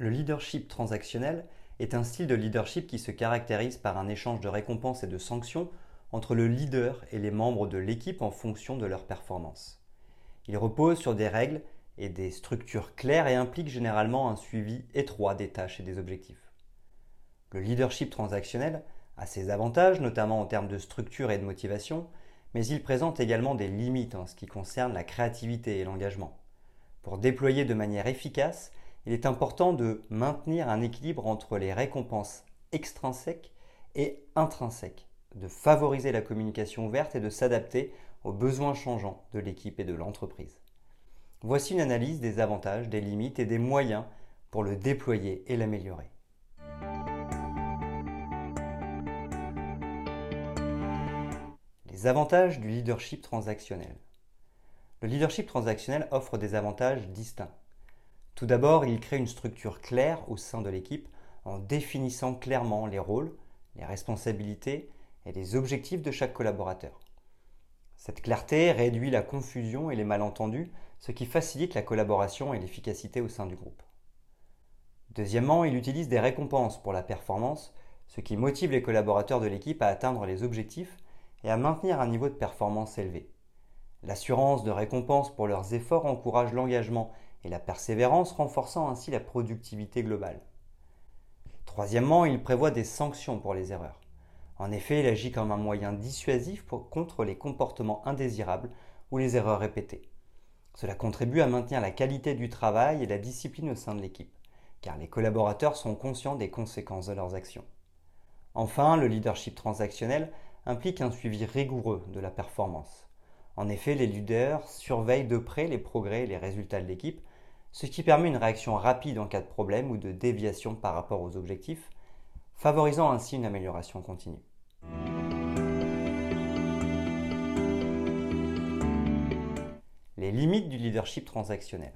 Le leadership transactionnel est un style de leadership qui se caractérise par un échange de récompenses et de sanctions entre le leader et les membres de l'équipe en fonction de leur performance. Il repose sur des règles et des structures claires et implique généralement un suivi étroit des tâches et des objectifs. Le leadership transactionnel a ses avantages, notamment en termes de structure et de motivation, mais il présente également des limites en ce qui concerne la créativité et l'engagement. Pour déployer de manière efficace, il est important de maintenir un équilibre entre les récompenses extrinsèques et intrinsèques, de favoriser la communication ouverte et de s'adapter aux besoins changeants de l'équipe et de l'entreprise. Voici une analyse des avantages, des limites et des moyens pour le déployer et l'améliorer. Les avantages du leadership transactionnel. Le leadership transactionnel offre des avantages distincts. Tout d'abord, il crée une structure claire au sein de l'équipe en définissant clairement les rôles, les responsabilités et les objectifs de chaque collaborateur. Cette clarté réduit la confusion et les malentendus, ce qui facilite la collaboration et l'efficacité au sein du groupe. Deuxièmement, il utilise des récompenses pour la performance, ce qui motive les collaborateurs de l'équipe à atteindre les objectifs et à maintenir un niveau de performance élevé. L'assurance de récompense pour leurs efforts encourage l'engagement et la persévérance, renforçant ainsi la productivité globale. Troisièmement, il prévoit des sanctions pour les erreurs. En effet, il agit comme un moyen dissuasif contre les comportements indésirables ou les erreurs répétées. Cela contribue à maintenir la qualité du travail et la discipline au sein de l'équipe, car les collaborateurs sont conscients des conséquences de leurs actions. Enfin, le leadership transactionnel implique un suivi rigoureux de la performance. En effet, les leaders surveillent de près les progrès et les résultats de l'équipe ce qui permet une réaction rapide en cas de problème ou de déviation par rapport aux objectifs, favorisant ainsi une amélioration continue. Les limites du leadership transactionnel.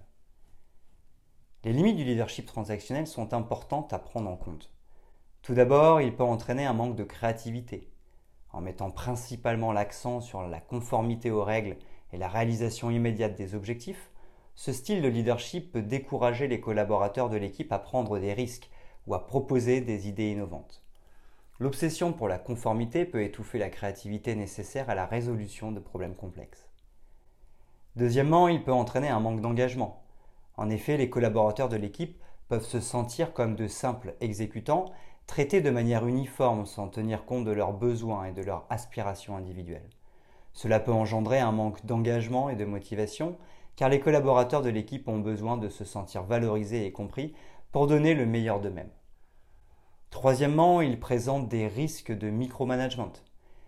Les limites du leadership transactionnel sont importantes à prendre en compte. Tout d'abord, il peut entraîner un manque de créativité. En mettant principalement l'accent sur la conformité aux règles et la réalisation immédiate des objectifs, ce style de leadership peut décourager les collaborateurs de l'équipe à prendre des risques ou à proposer des idées innovantes. L'obsession pour la conformité peut étouffer la créativité nécessaire à la résolution de problèmes complexes. Deuxièmement, il peut entraîner un manque d'engagement. En effet, les collaborateurs de l'équipe peuvent se sentir comme de simples exécutants, traités de manière uniforme sans tenir compte de leurs besoins et de leurs aspirations individuelles. Cela peut engendrer un manque d'engagement et de motivation car les collaborateurs de l'équipe ont besoin de se sentir valorisés et compris pour donner le meilleur d'eux-mêmes. Troisièmement, il présente des risques de micromanagement.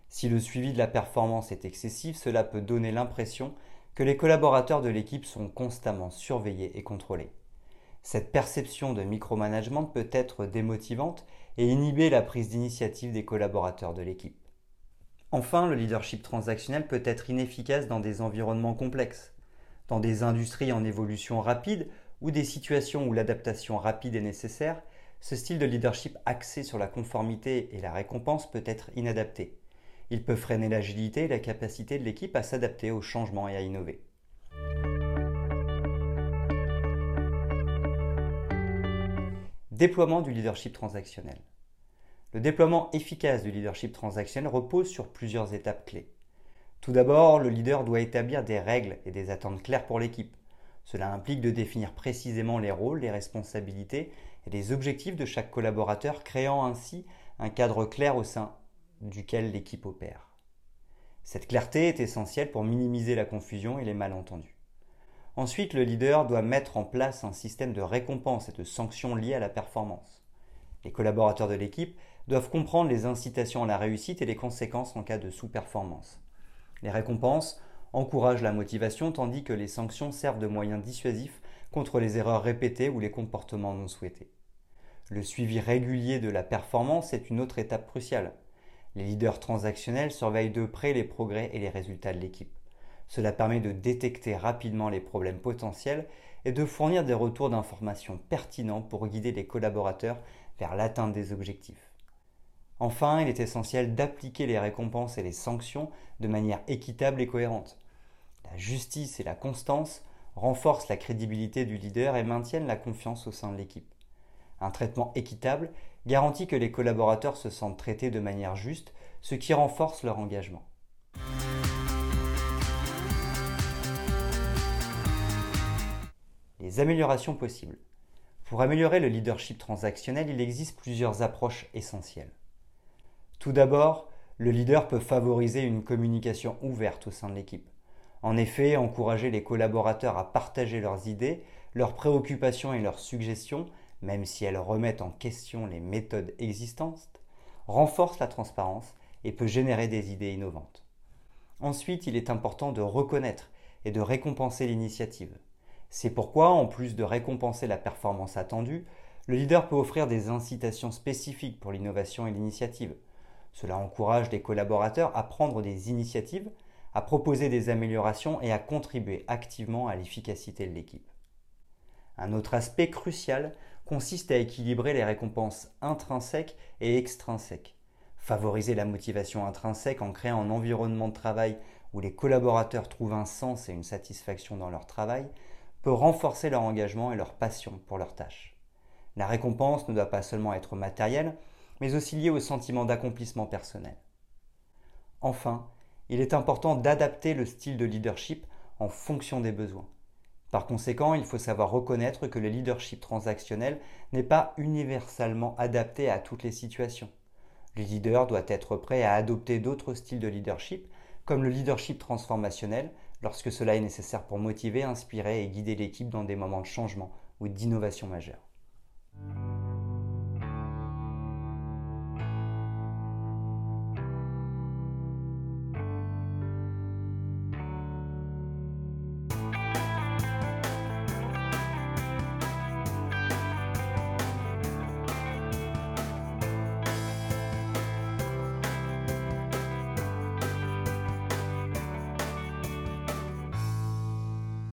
Si le suivi de la performance est excessif, cela peut donner l'impression que les collaborateurs de l'équipe sont constamment surveillés et contrôlés. Cette perception de micromanagement peut être démotivante et inhiber la prise d'initiative des collaborateurs de l'équipe. Enfin, le leadership transactionnel peut être inefficace dans des environnements complexes dans des industries en évolution rapide ou des situations où l'adaptation rapide est nécessaire, ce style de leadership axé sur la conformité et la récompense peut être inadapté. Il peut freiner l'agilité et la capacité de l'équipe à s'adapter aux changements et à innover. Déploiement du leadership transactionnel. Le déploiement efficace du leadership transactionnel repose sur plusieurs étapes clés. Tout d'abord, le leader doit établir des règles et des attentes claires pour l'équipe. Cela implique de définir précisément les rôles, les responsabilités et les objectifs de chaque collaborateur, créant ainsi un cadre clair au sein duquel l'équipe opère. Cette clarté est essentielle pour minimiser la confusion et les malentendus. Ensuite, le leader doit mettre en place un système de récompense et de sanctions liées à la performance. Les collaborateurs de l'équipe doivent comprendre les incitations à la réussite et les conséquences en cas de sous-performance. Les récompenses encouragent la motivation tandis que les sanctions servent de moyens dissuasifs contre les erreurs répétées ou les comportements non souhaités. Le suivi régulier de la performance est une autre étape cruciale. Les leaders transactionnels surveillent de près les progrès et les résultats de l'équipe. Cela permet de détecter rapidement les problèmes potentiels et de fournir des retours d'informations pertinents pour guider les collaborateurs vers l'atteinte des objectifs. Enfin, il est essentiel d'appliquer les récompenses et les sanctions de manière équitable et cohérente. La justice et la constance renforcent la crédibilité du leader et maintiennent la confiance au sein de l'équipe. Un traitement équitable garantit que les collaborateurs se sentent traités de manière juste, ce qui renforce leur engagement. Les améliorations possibles. Pour améliorer le leadership transactionnel, il existe plusieurs approches essentielles. Tout d'abord, le leader peut favoriser une communication ouverte au sein de l'équipe. En effet, encourager les collaborateurs à partager leurs idées, leurs préoccupations et leurs suggestions même si elles remettent en question les méthodes existantes, renforce la transparence et peut générer des idées innovantes. Ensuite, il est important de reconnaître et de récompenser l'initiative. C'est pourquoi, en plus de récompenser la performance attendue, le leader peut offrir des incitations spécifiques pour l'innovation et l'initiative. Cela encourage les collaborateurs à prendre des initiatives, à proposer des améliorations et à contribuer activement à l'efficacité de l'équipe. Un autre aspect crucial consiste à équilibrer les récompenses intrinsèques et extrinsèques. Favoriser la motivation intrinsèque en créant un environnement de travail où les collaborateurs trouvent un sens et une satisfaction dans leur travail peut renforcer leur engagement et leur passion pour leur tâche. La récompense ne doit pas seulement être matérielle, mais aussi liée au sentiment d'accomplissement personnel. Enfin, il est important d'adapter le style de leadership en fonction des besoins. Par conséquent, il faut savoir reconnaître que le leadership transactionnel n'est pas universellement adapté à toutes les situations. Le leader doit être prêt à adopter d'autres styles de leadership, comme le leadership transformationnel, lorsque cela est nécessaire pour motiver, inspirer et guider l'équipe dans des moments de changement ou d'innovation majeure.